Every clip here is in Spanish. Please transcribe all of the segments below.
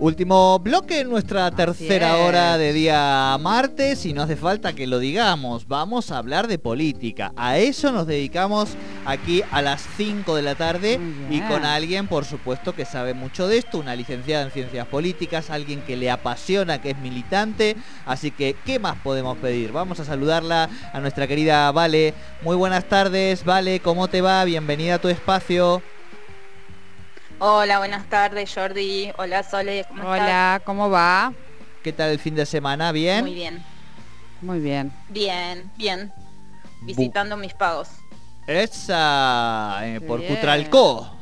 Último bloque en nuestra tercera hora de día martes y no hace falta que lo digamos, vamos a hablar de política. A eso nos dedicamos aquí a las 5 de la tarde y con alguien, por supuesto, que sabe mucho de esto, una licenciada en ciencias políticas, alguien que le apasiona, que es militante. Así que, ¿qué más podemos pedir? Vamos a saludarla a nuestra querida Vale. Muy buenas tardes, Vale, ¿cómo te va? Bienvenida a tu espacio. Hola, buenas tardes Jordi. Hola Sole, ¿cómo Hola, ¿cómo va? ¿Qué tal el fin de semana? ¿Bien? Muy bien. Muy bien. Bien, bien. Visitando mis pagos. Esa, eh, por Cutralco.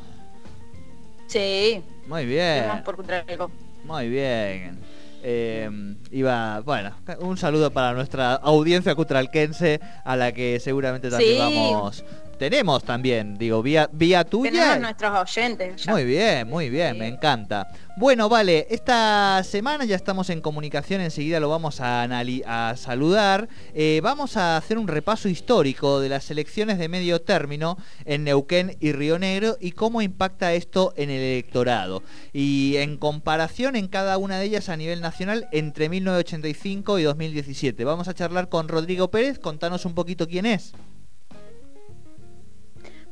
Sí. Muy bien. por Cutralco. Muy bien. Eh, iba, bueno, un saludo para nuestra audiencia cutralquense a la que seguramente también vamos tenemos también, digo, vía, vía tuya. Tenemos nuestros oyentes. Muy bien, muy bien, me encanta. Bueno, vale, esta semana ya estamos en comunicación, enseguida lo vamos a, a saludar. Eh, vamos a hacer un repaso histórico de las elecciones de medio término en Neuquén y Río Negro y cómo impacta esto en el electorado. Y en comparación en cada una de ellas a nivel nacional entre 1985 y 2017. Vamos a charlar con Rodrigo Pérez, contanos un poquito quién es.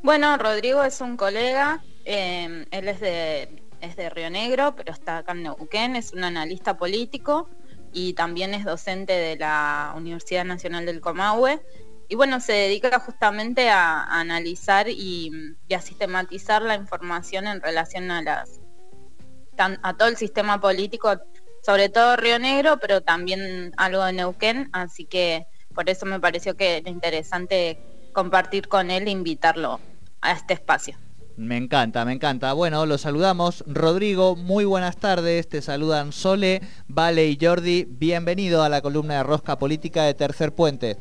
Bueno, Rodrigo es un colega, em, él es de, es de Río Negro, pero está acá en Neuquén, es un analista político y también es docente de la Universidad Nacional del Comahue. Y bueno, se dedica justamente a, analizar y, a sistematizar la información en relación a las a todo el sistema político, sobre todo Río Negro, pero también algo de Neuquén, así que por eso me pareció que era interesante compartir con él e invitarlo a este espacio. Me encanta, me encanta. Bueno, los saludamos. Rodrigo, muy buenas tardes. Te saludan Sole, Vale y Jordi. Bienvenido a la columna de Rosca Política de Tercer Puente.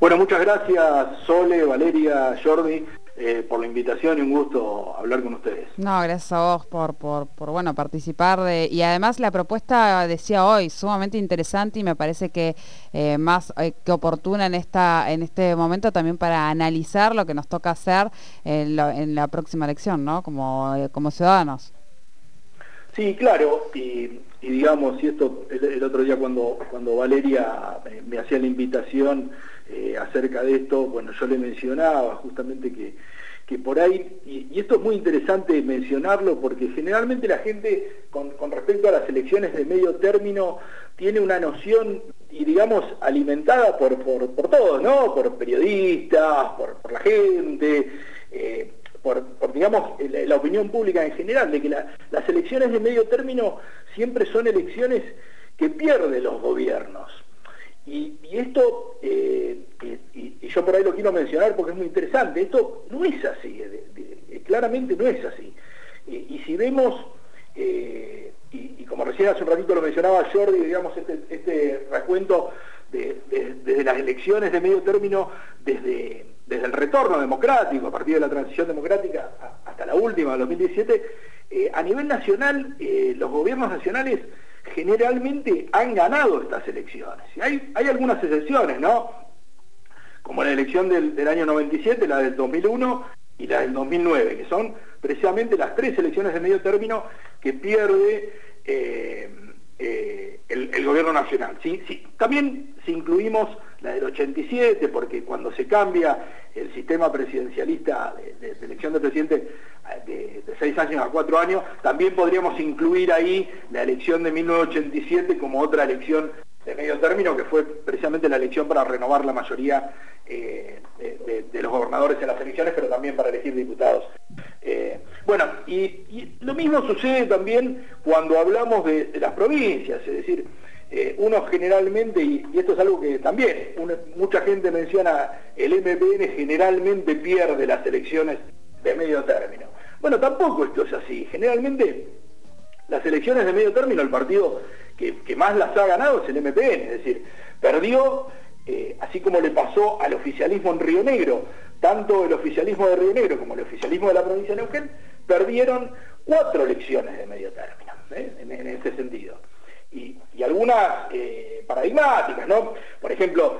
Bueno, muchas gracias Sole, Valeria, Jordi. Eh, por la invitación y un gusto hablar con ustedes. No, gracias a vos por, por, bueno, participar. y además la propuesta, decía hoy, sumamente interesante y me parece que eh, más eh, que oportuna en, esta, en este momento también para analizar lo que nos toca hacer en, la próxima elección, ¿no? Como, como ciudadanos. Sí, claro, y, digamos, y esto el, otro día cuando, cuando Valeria me hacía la invitación, eh, acerca de esto, bueno, yo le mencionaba justamente que, que por ahí, y, esto es muy interesante mencionarlo porque generalmente la gente con, respecto a las elecciones de medio término tiene una noción, y digamos, alimentada por, por, todos, ¿no? Por periodistas, por, la gente, eh, por, digamos, la, opinión pública en general, de que las elecciones de medio término siempre son elecciones que pierden los gobiernos. Y, esto, eh, y, yo por ahí lo quiero mencionar porque es muy interesante, esto no es así, claramente no es así. y si vemos, eh, y, como recién hace un ratito lo mencionaba Jordi, digamos, este, este recuento desde las elecciones de medio término, desde, desde el retorno democrático, a partir de la transición democrática hasta la última, 2017, eh, a nivel nacional, los gobiernos nacionales generalmente han ganado estas elecciones. Hay algunas excepciones, ¿no? Como la elección del, año 97, la del 2001 y la del 2009, que son precisamente las tres elecciones de medio término que pierde eh, eh, el, gobierno nacional. ¿sí? Sí. También si incluimos la del 87, porque cuando se cambia el sistema presidencialista de, elección de presidente de, de, seis años a cuatro años, también podríamos incluir ahí la elección de 1987 como otra elección de medio término, que fue precisamente la elección para renovar la mayoría eh, de, los gobernadores en las elecciones, pero también para elegir diputados. Eh, bueno, y, lo mismo sucede también cuando hablamos de, las provincias, es decir, eh, uno generalmente, y, esto es algo que también mucha gente menciona, el MPN generalmente pierde las elecciones de medio término. Bueno, tampoco esto es así. Generalmente las elecciones de medio término, el partido que, más las ha ganado es el MPN, es decir, perdió, eh, así como le pasó al oficialismo en Río Negro, tanto el oficialismo de Río Negro como el oficialismo de la provincia de Neuquén, perdieron cuatro elecciones de medio término, ¿eh? en, ese sentido. Y, algunas eh, paradigmáticas, ¿no? Por ejemplo,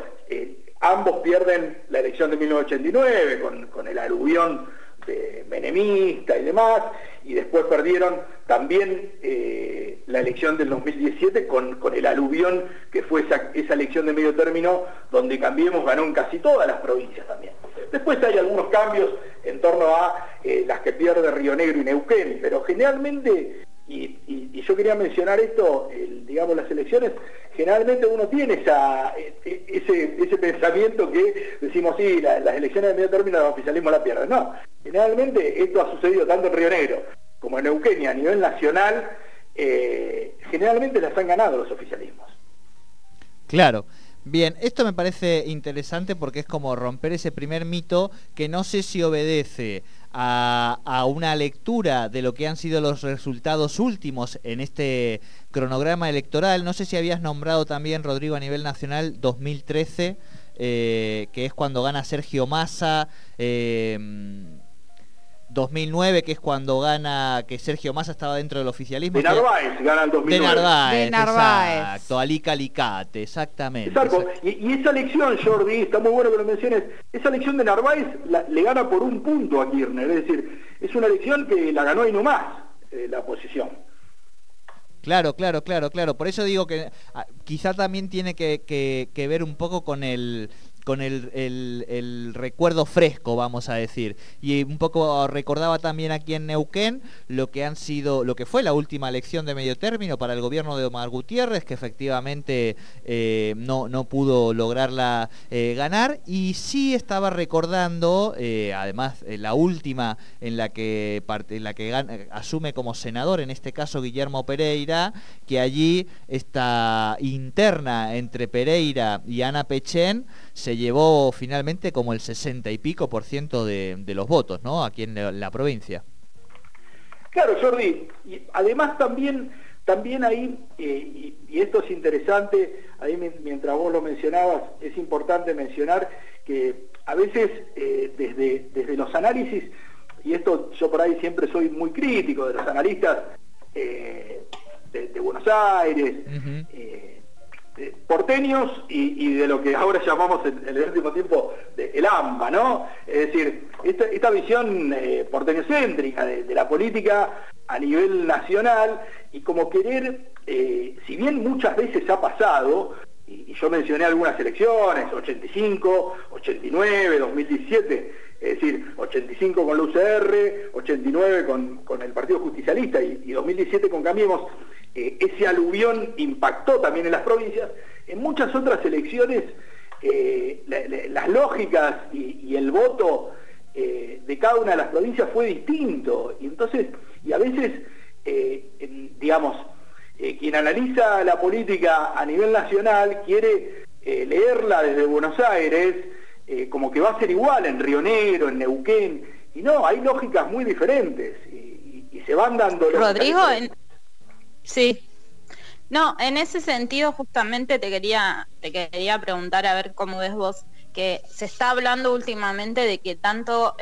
ambos pierden la elección de 1989 con, con el aluvión de menemista y demás, y después perdieron también eh, la elección del 2017 con, con el aluvión que fue esa, esa, elección de medio término donde Cambiemos ganó en casi todas las provincias también. Después hay algunos cambios en torno a eh, las que pierde Río Negro y Neuquén, pero generalmente, y, yo quería mencionar esto, digamos las elecciones, generalmente uno tiene esa, e, e, ese, ese, pensamiento que decimos, sí, las elecciones de medio término el oficialismo la pierde. No, generalmente esto ha sucedido tanto en Río Negro como en Neuquén a nivel nacional, eh, generalmente las han ganado los oficialismos. Claro. Bien, esto me parece interesante porque es como romper ese primer mito que no sé si obedece a, a, una lectura de lo que han sido los resultados últimos en este cronograma electoral. No sé si habías nombrado también, Rodrigo, a nivel nacional 2013, eh, que es cuando gana Sergio Massa. Eh, 2009, que es cuando gana, que Sergio Massa estaba dentro del oficialismo. De Narváez gana el 2009. De Narváez, de Narváez. exacto. Alica Alicate, exactamente. Exacto. Y, esa elección, Jordi, está muy bueno que lo menciones, esa elección de Narváez le gana por un punto a Kirchner, es decir, es una elección que la ganó y no más eh, la oposición. Claro, claro, claro, claro. Por eso digo que ah, quizá también tiene que, que ver un poco con el con el, recuerdo fresco, vamos a decir. Y un poco recordaba también aquí en Neuquén lo que han sido, lo que fue la última elección de medio término para el gobierno de Omar Gutiérrez, que efectivamente eh, no, pudo lograrla eh, ganar. Y sí estaba recordando, eh, además, la última en la que, en la que asume como senador, en este caso Guillermo Pereira, que allí esta interna entre Pereira y Ana Pechen se llevó finalmente como el 60 y pico por ciento de, los votos, ¿no? Aquí en la, provincia. Claro, Jordi. Y además también, también ahí, eh, y, esto es interesante, ahí mientras vos lo mencionabas, es importante mencionar que a veces eh, desde, desde los análisis, y esto yo por ahí siempre soy muy crítico de los analistas eh, de, Buenos Aires, eh, porteños y, de lo que ahora llamamos en, el último tiempo el AMBA, ¿no? Es decir, esta, visión eh, porteñocéntrica de, la política a nivel nacional y como querer, eh, si bien muchas veces ha pasado, y, yo mencioné algunas elecciones, 85, 89, 2017, es decir, 85 con la UCR, 89 con, el Partido Justicialista y, y 2017 con Cambiemos, eh, ese aluvión impactó también en las provincias. En muchas otras elecciones, eh, las lógicas y, el voto eh, de cada una de las provincias fue distinto. Y entonces, y a veces, digamos, quien analiza la política a nivel nacional quiere leerla desde Buenos Aires, como que va a ser igual en Río Negro, en Neuquén. Y no, hay lógicas muy diferentes y, y se van dando... Rodrigo, en, Sí. No, en ese sentido justamente te quería, te quería preguntar a ver cómo ves vos, que se está hablando últimamente de que tanto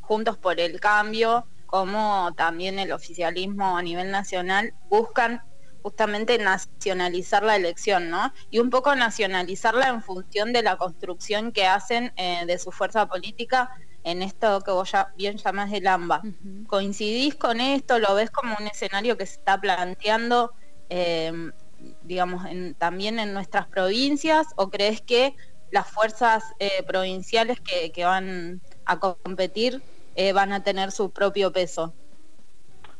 Juntos por el Cambio como también el oficialismo a nivel nacional buscan justamente nacionalizar la elección, ¿no? Y un poco nacionalizarla en función de la construcción que hacen eh, de su fuerza política en esto que vos ya bien llamás el AMBA. ¿Coincidís con esto? ¿Lo ves como un escenario que se está planteando, em, digamos, también en nuestras provincias? ¿O crees que las fuerzas eh, provinciales que, van a competir eh, van a tener su propio peso?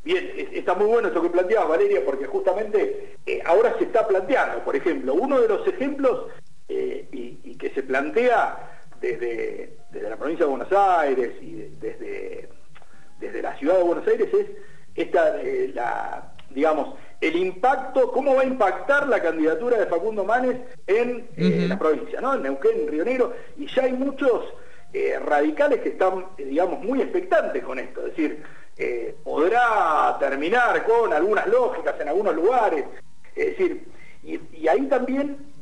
Bien, está muy bueno esto que planteabas, Valeria, porque justamente eh, ahora se está planteando, por ejemplo, uno de los ejemplos y que se plantea desde desde la provincia de Buenos Aires y desde, desde la ciudad de Buenos Aires es esta, eh, la, digamos, el impacto, cómo va a impactar la candidatura de Facundo Manes en eh, la provincia, ¿no? En Neuquén, en Río Negro, y ya hay muchos eh, radicales que están, digamos, muy expectantes con esto, es decir, podrá terminar con algunas lógicas en algunos lugares, es decir, y ahí también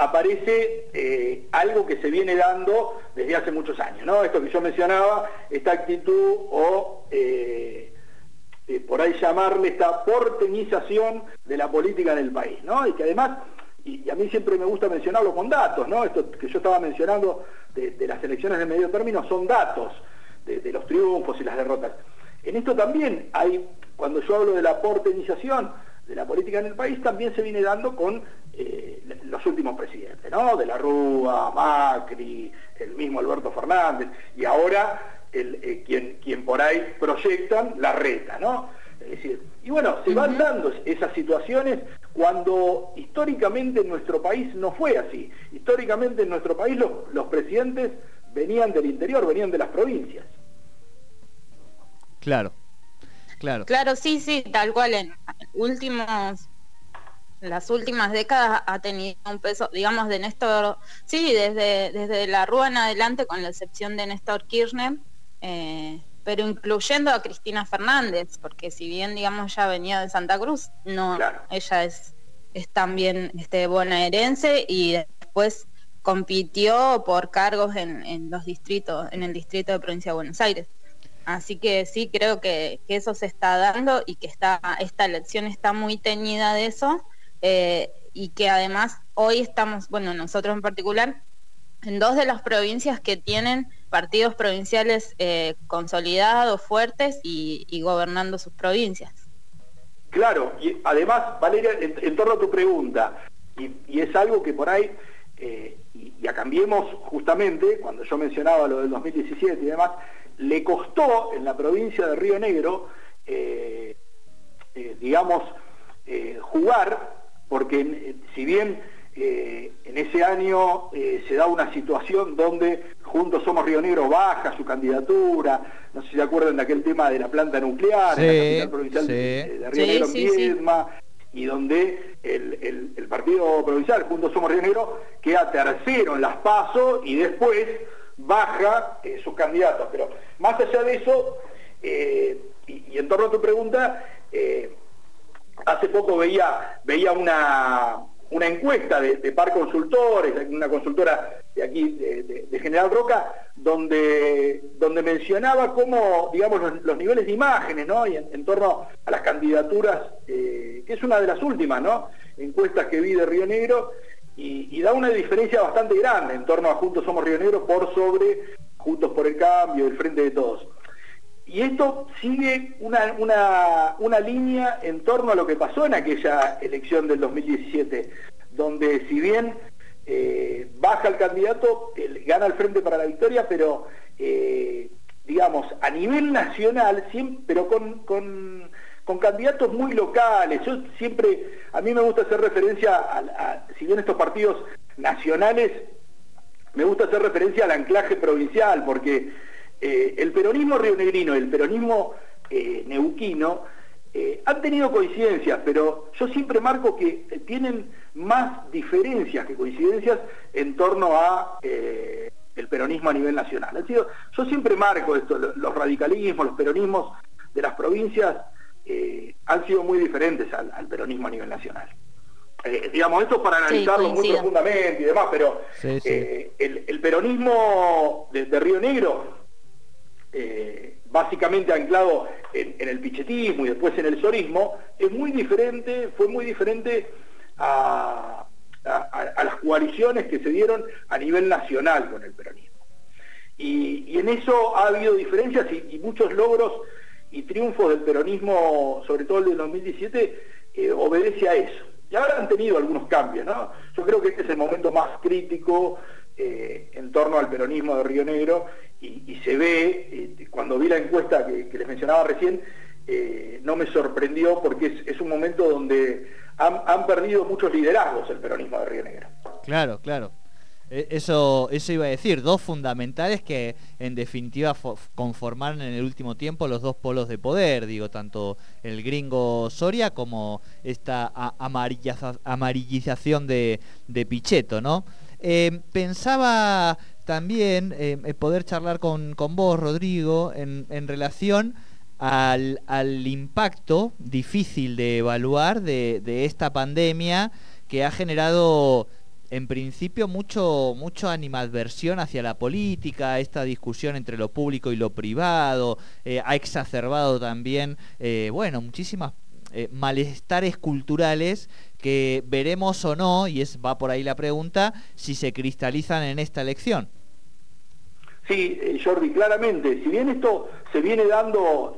aparece eh, algo que se viene dando desde hace muchos años, ¿no? Esto que yo mencionaba, esta actitud o eh, eh, por ahí llamarle esta porteñización de la política en el país, ¿no? Y que además, y, a mí siempre me gusta mencionarlo con datos, ¿no? Esto que yo estaba mencionando de, las elecciones de medio término son datos de, los triunfos y las derrotas. En esto también hay cuando yo hablo de la porteñización de la política en el país, también se viene dando con eh, los últimos presidentes, ¿no? De la Rúa, Macri, el mismo Alberto Fernández, y ahora el, eh, quien, quien por ahí proyectan la reta, ¿no? Es decir, y bueno, se van dando esas situaciones cuando históricamente en nuestro país no fue así. Históricamente en nuestro país los, los presidentes venían del interior, venían de las provincias. Claro, claro. Claro, sí, sí, tal cual. En últimos, las últimas décadas ha tenido un peso, digamos, de Néstor, sí, desde, desde la Rúa en adelante, con la excepción de Néstor Kirchner, eh, pero incluyendo a Cristina Fernández, porque si bien, digamos, ya venía de Santa Cruz, no, ella es, es también este, bonaerense y después compitió por cargos en, en, los distritos, en el distrito de provincia de Buenos Aires. Así que sí, creo que, eso se está dando y que está, esta elección está muy teñida de eso eh, y que además hoy estamos, bueno, nosotros en particular, en dos de las provincias que tienen partidos provinciales eh, consolidados, fuertes y, gobernando sus provincias. Claro, y además, Valeria, en, torno a tu pregunta, y, es algo que por ahí, eh, y, y a Cambiemos justamente, cuando yo mencionaba lo del 2017 y demás, le costó en la provincia de Río Negro, eh, eh, digamos, eh, jugar, porque si bien en ese año se da una situación donde Juntos Somos Río Negro baja su candidatura, no sé si se acuerdan de aquel tema de la planta nuclear en la capital provincial de, Río Negro, Viedma, y donde el, el, partido provincial, Juntos Somos Río Negro, queda tercero en las PASO y después baja eh, sus candidatos. Pero más allá de eso, eh, y, en torno a tu pregunta, eh, hace poco veía, veía una, una encuesta de, Par Consultores, una consultora de aquí, de, General Roca, donde, donde mencionaba cómo, digamos, los, niveles de imágenes, ¿no? Y en, torno a las candidaturas, que es una de las últimas, ¿no? Encuestas que vi de Río Negro, y, da una diferencia bastante grande en torno a Juntos Somos Río Negro por sobre Juntos por el Cambio, el Frente de Todos. Y esto sigue una, una, línea en torno a lo que pasó en aquella elección del 2017, donde si bien eh, baja el candidato, gana el Frente para la Victoria, pero eh, digamos, a nivel nacional, pero con con candidatos muy locales. Yo siempre, a mí me gusta hacer referencia, a, si bien estos partidos nacionales, me gusta hacer referencia al anclaje provincial, porque eh, el peronismo rionegrino y el peronismo eh, neuquino eh, han tenido coincidencias, pero yo siempre marco que tienen más diferencias que coincidencias en torno a el peronismo a nivel nacional. sido, yo siempre marco esto, los radicalismos, los peronismos de las provincias eh, han sido muy diferentes al, peronismo a nivel nacional. Eh, digamos, esto es para analizarlo muy profundamente y demás, pero eh, el, peronismo de, Río Negro, básicamente anclado en, el pichetismo y después en el sorismo, es muy diferente, fue muy diferente a, las coaliciones que se dieron a nivel nacional con el peronismo. Y, en eso ha habido diferencias y muchos logros y triunfos del peronismo, sobre todo el del 2017, eh, obedece a eso. Y ahora han tenido algunos cambios, ¿no? Yo creo que este es el momento más crítico eh, en torno al peronismo de Río Negro y, se ve, eh, cuando vi la encuesta que, les mencionaba recién, no me sorprendió porque es, un momento donde han, perdido muchos liderazgos el peronismo de Río Negro. Claro, claro. E, eso, eso iba a decir, dos fundamentales que en definitiva conformaron en el último tiempo los dos polos de poder, digo, tanto el gringo Soria como esta amarillización de, de Pichetto, ¿no? Em, pensaba también em, eh, poder charlar con, vos, Rodrigo, en, relación al, impacto difícil de evaluar de, de esta pandemia que ha generado en principio mucho, mucho animadversión hacia la política, esta discusión entre lo público y lo privado, eh, ha exacerbado también, eh, bueno, muchísimas eh, malestares culturales que veremos o no, y es va por ahí la pregunta, si se cristalizan en esta elección. Sí, Jordi, claramente, si bien esto se viene dando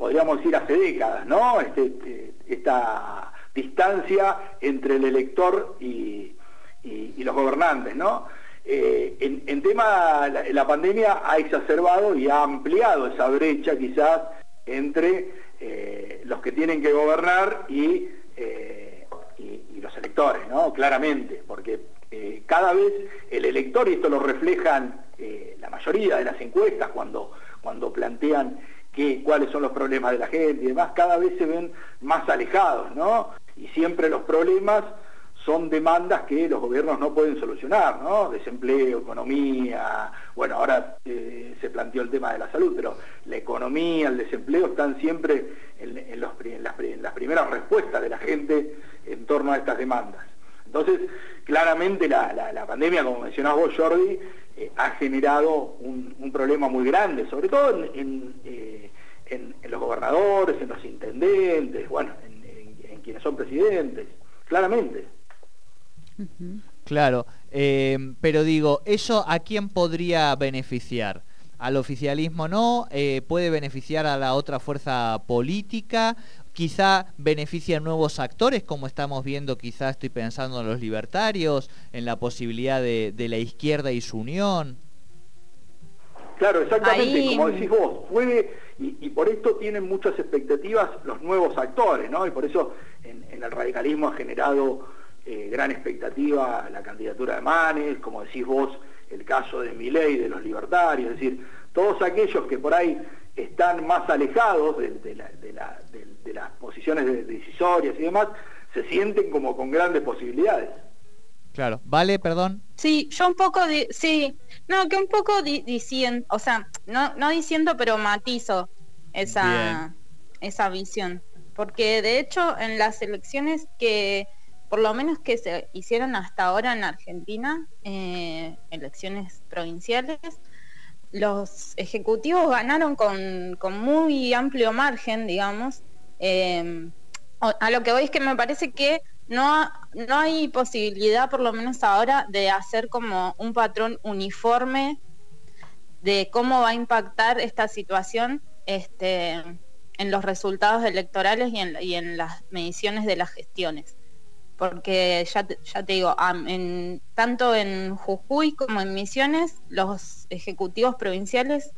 podríamos decir hace décadas, ¿no? Este, este, esta distancia entre el elector y, los gobernantes, ¿no? Eh, en, tema, la, pandemia ha exacerbado y ha ampliado esa brecha quizás entre eh, los que tienen que gobernar y, los electores, ¿no? Claramente, porque cada vez el elector, y esto lo reflejan la mayoría de las encuestas cuando, cuando plantean cuáles son los problemas de la gente y demás, cada vez se ven más alejados, ¿no? Y siempre los problemas son demandas que los gobiernos no pueden solucionar, ¿no? Desempleo, economía, bueno, ahora eh, se planteó el tema de la salud, pero la economía, el desempleo están siempre en, las, primeras respuestas de la gente en torno a estas demandas. Entonces, claramente la, pandemia, como mencionás vos, Jordi, eh, ha generado un, problema muy grande, sobre todo eh, en, los gobernadores, en los intendentes, bueno, en, quienes son presidentes, claramente. Claro, eh, pero digo, ¿eso a quién podría beneficiar? Al oficialismo no, eh, puede beneficiar a la otra fuerza política, quizá beneficia a nuevos actores, como estamos viendo, quizá estoy pensando en los libertarios, en la posibilidad de, la izquierda y su unión. Claro, exactamente, como decís vos, puede y, por esto tienen muchas expectativas los nuevos actores, ¿no? Y por eso en, el radicalismo ha generado eh, gran expectativa la candidatura de Manes, como decís vos, el caso de Miley, de los libertarios, es decir, todos aquellos que por ahí están más alejados de, las posiciones decisorias y demás, se sienten como con grandes posibilidades. Claro, vale, perdón. Sí, yo un poco, sí, no, que un poco diciendo, o sea, no, no diciendo, pero matizo esa, esa visión. Porque de hecho en las elecciones que, por lo menos que se hicieron hasta ahora en Argentina, eh, elecciones provinciales, los ejecutivos ganaron con, muy amplio margen, digamos. Eh, a lo que voy es que me parece que no, no hay posibilidad, por lo menos ahora, de hacer como un patrón uniforme de cómo va a impactar esta situación este, en los resultados electorales y en, las mediciones de las gestiones. Porque ya te, ya te digo, en, tanto en Jujuy como en Misiones, los ejecutivos provinciales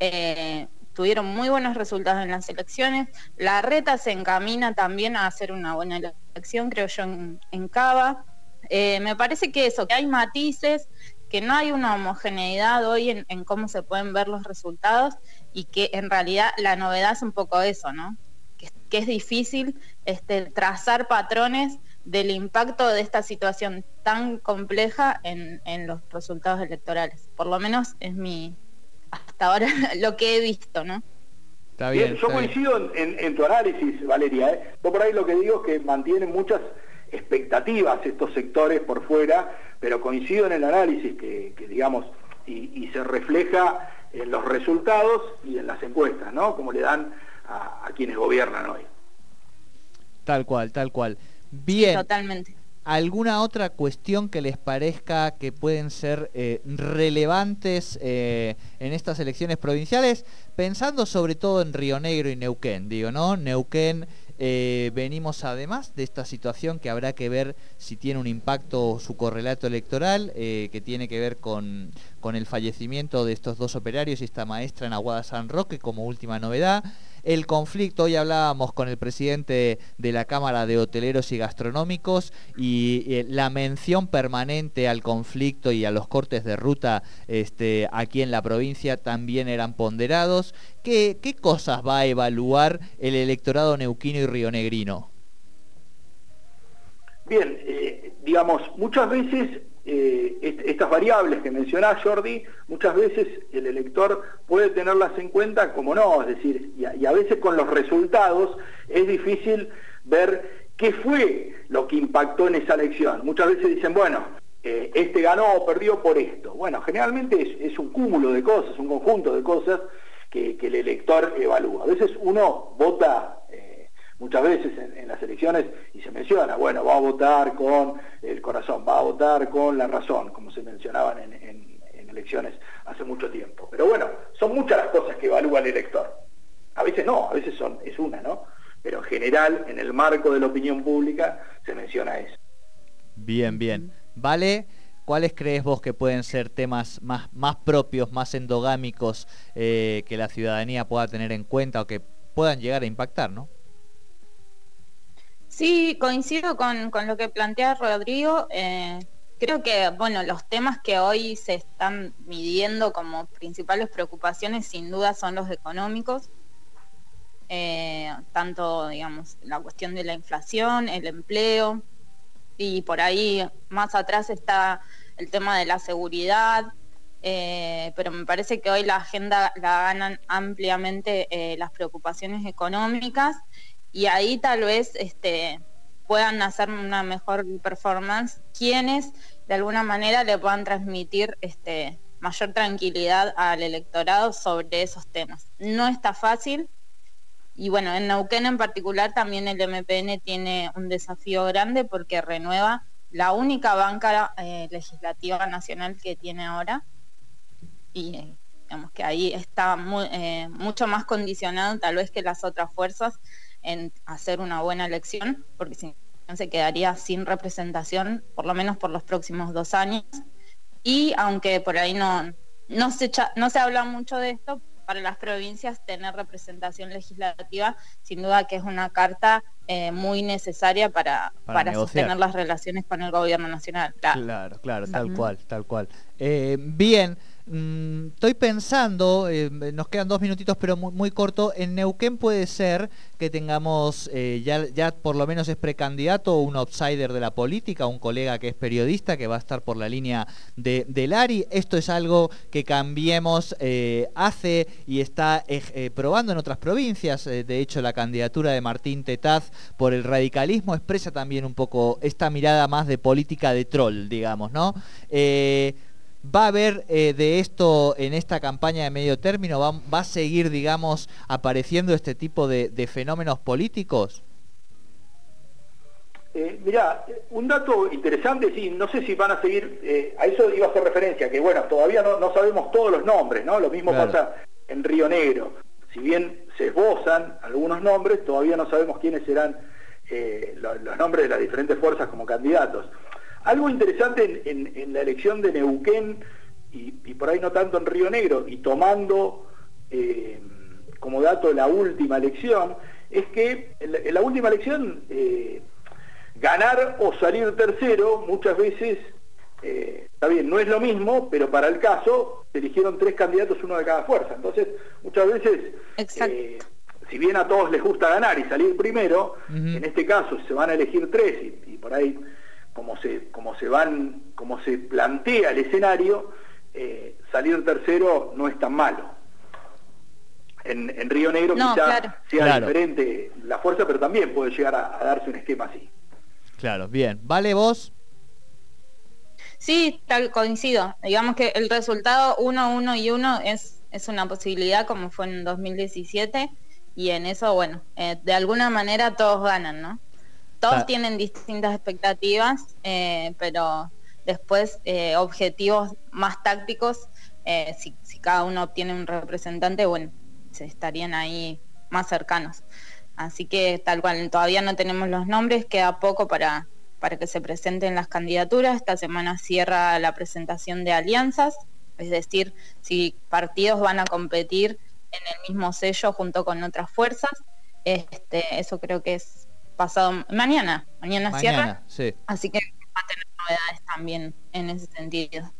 eh, tuvieron muy buenos resultados en las elecciones. La reta se encamina también a hacer una buena elección, creo yo, en, Cava. Eh, me parece que eso, que hay matices, que no hay una homogeneidad hoy en, cómo se pueden ver los resultados y que en realidad la novedad es un poco eso, ¿no? Que, es difícil este, trazar patrones del impacto de esta situación tan compleja en, en los resultados electorales. Por lo menos es mi, hasta ahora lo que he visto, ¿no? Está bien, yo coincido En, tu análisis, Valeria. ¿eh? Yo por ahí lo que digo es que mantienen muchas expectativas estos sectores por fuera, pero coincido en el análisis que, digamos, y, se refleja en los resultados y en las encuestas, ¿no? Como le dan a, quienes gobiernan hoy. Tal cual, tal cual. Bien. totalmente. ¿Alguna otra cuestión que les parezca que pueden ser eh, relevantes eh, en estas elecciones provinciales? Pensando sobre todo en Río Negro y Neuquén, digo, ¿no? Neuquén eh, venimos además de esta situación que habrá que ver si tiene un impacto su correlato electoral, que tiene que ver con, con el fallecimiento de estos dos operarios y esta maestra en Aguada San Roque como última novedad el conflicto. Hoy hablábamos con el presidente de la Cámara de Hoteleros y Gastronómicos y eh, la mención permanente al conflicto y a los cortes de ruta este, aquí en la provincia también eran ponderados. ¿Qué, qué cosas va a evaluar el electorado neuquino y rionegrino? Bien, eh, digamos, muchas veces eh, estas variables que mencionás, Jordi, muchas veces el elector puede tenerlas en cuenta como no, es decir, y a, veces con los resultados es difícil ver qué fue lo que impactó en esa elección. Muchas veces dicen, bueno, eh, este ganó o perdió por esto. Bueno, generalmente es, un cúmulo de cosas, un conjunto de cosas que, que el elector evalúa. A veces uno vota muchas veces en, las elecciones y se menciona, bueno, va a votar con el corazón, va a votar con la razón, como se mencionaban en, elecciones hace mucho tiempo. Pero bueno, son muchas las cosas que evalúa el elector. A veces no, a veces son, es una, ¿no? Pero en general, en el marco de la opinión pública, se menciona eso. Bien, bien. Vale, ¿cuáles crees vos que pueden ser temas más, más propios, más endogámicos eh, que la ciudadanía pueda tener en cuenta o que puedan llegar a impactar, ¿no? Sí, coincido con, lo que plantea Rodrigo. Eh, creo que, bueno, los temas que hoy se están midiendo como principales preocupaciones sin duda son los económicos. Eh, tanto, digamos, la cuestión de la inflación, el empleo, y por ahí más atrás está el tema de la seguridad, eh, pero me parece que hoy la agenda la ganan ampliamente las preocupaciones económicas y ahí tal vez este, puedan hacer una mejor performance quienes de alguna manera le puedan transmitir este, mayor tranquilidad al electorado sobre esos temas. No está fácil y bueno, en Neuquén en particular también el MPN tiene un desafío grande porque renueva la única banca eh, legislativa nacional que tiene ahora y digamos que ahí está eh, mucho más condicionado tal vez que las otras fuerzas en hacer una buena elección, porque si no se quedaría sin representación, por lo menos por los próximos dos años. Y aunque por ahí no, no, se, no se habla mucho de esto, para las provincias tener representación legislativa, sin duda que es una carta eh, muy necesaria para, para, sostener las relaciones con el gobierno nacional. Claro, claro, tal cual, tal cual. Eh, bien. Mm, estoy pensando, eh, nos quedan dos minutitos, pero muy, corto. En Neuquén puede ser que tengamos, eh, ya, ya por lo menos es precandidato, un outsider de la política, un colega que es periodista, que va a estar por la línea de, de Lari. Esto es algo que Cambiemos eh, hace y está probando en otras provincias. de hecho, la candidatura de Martín Tetaz por el radicalismo expresa también un poco esta mirada más de política de troll, digamos, ¿no? ¿Va a haber eh, de esto en esta campaña de medio término? ¿Va, a seguir, digamos, apareciendo este tipo de, fenómenos políticos? Eh, mirá, un dato interesante, sí, no sé si van a seguir, eh, a eso iba a hacer referencia, que bueno, todavía no, sabemos todos los nombres, ¿no? Lo mismo pasa en Río Negro. Si bien se esbozan algunos nombres, todavía no sabemos quiénes serán los nombres de las diferentes fuerzas como candidatos. Algo interesante en, la elección de Neuquén, y, por ahí no tanto en Río Negro, y tomando eh, como dato la última elección, es que en la, última elección eh, ganar o salir tercero muchas veces, eh, está bien, no es lo mismo, pero para el caso se eligieron tres candidatos, uno de cada fuerza. Entonces, muchas veces... si bien a todos les gusta ganar y salir primero, en este caso se van a elegir tres y por ahí como se, como se van, como se plantea el escenario, eh, salir tercero no es tan malo. En, Río Negro quizás sea diferente la fuerza, pero también puede llegar a, darse un esquema así. Claro, bien. ¿Vale vos? Sí, tal coincido. Digamos que el resultado 1, 1 y 1 es, es una posibilidad como fue en 2017 y en eso, bueno, eh, de alguna manera todos ganan, ¿no? Todos tienen distintas expectativas, eh, pero después eh, objetivos más tácticos, eh, si, cada uno obtiene un representante, bueno, se estarían ahí más cercanos. Así que tal cual, todavía no tenemos los nombres, queda poco para, para que se presenten las candidaturas. Esta semana cierra la presentación de alianzas, es decir, si partidos van a competir en el mismo sello junto con otras fuerzas. Este, eso creo que es pasado mañana, mañana, cierra. Así que va a tener novedades también en ese sentido.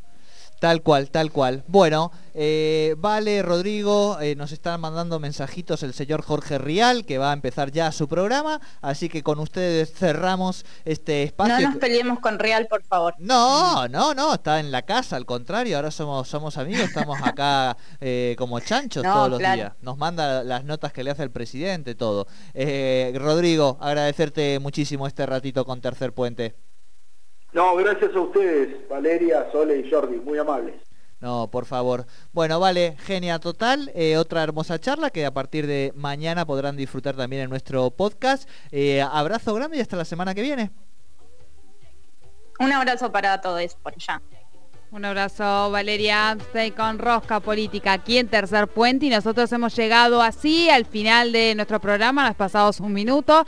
Tal cual, tal cual. Bueno, eh, vale, Rodrigo, eh, nos están mandando mensajitos el señor Jorge Rial, que va a empezar ya su programa, así que con ustedes cerramos este espacio. No nos peleemos con Rial, por favor. No, no, no, está en la casa, al contrario, ahora somos, somos amigos, estamos acá eh, como chanchos todos los días. Nos manda las notas que le hace el presidente, todo. Rodrigo, agradecerte muchísimo este ratito con Tercer Puente. No, gracias a ustedes, Valeria, Sole y Jordi, muy amables. No, por favor. Bueno, vale, genia total. Eh, otra hermosa charla que a partir de mañana podrán disfrutar también en nuestro podcast. Eh, abrazo grande y hasta la semana que viene. Un abrazo para todos por allá. Un abrazo, Valeria Amstein con Rosca Política aquí en Tercer Puente y nosotros hemos llegado así al final de nuestro programa, nos pasamos un minuto.